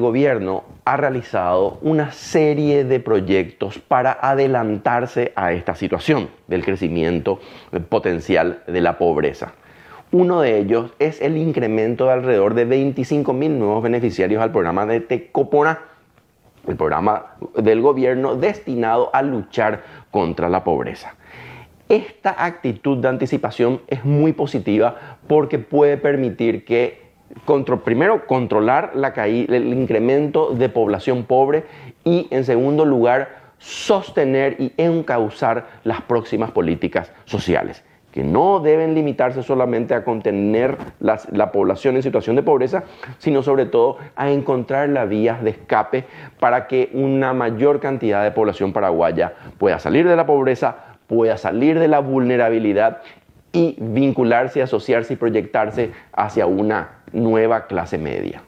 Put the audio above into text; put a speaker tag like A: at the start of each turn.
A: gobierno ha realizado una serie de proyectos para adelantarse a esta situación del crecimiento potencial de la pobreza. Uno de ellos es el incremento de alrededor de 25 mil nuevos beneficiarios al programa de Tecopona, el programa del gobierno destinado a luchar contra la pobreza. Esta actitud de anticipación es muy positiva porque puede permitir que primero, controlar la caída, el incremento de población pobre y, en segundo lugar, sostener y encauzar las próximas políticas sociales, que no deben limitarse solamente a contener la población en situación de pobreza, sino sobre todo a encontrar las vías de escape para que una mayor cantidad de población paraguaya pueda salir de la pobreza, pueda salir de la vulnerabilidad y vincularse, asociarse y proyectarse hacia una nueva clase media.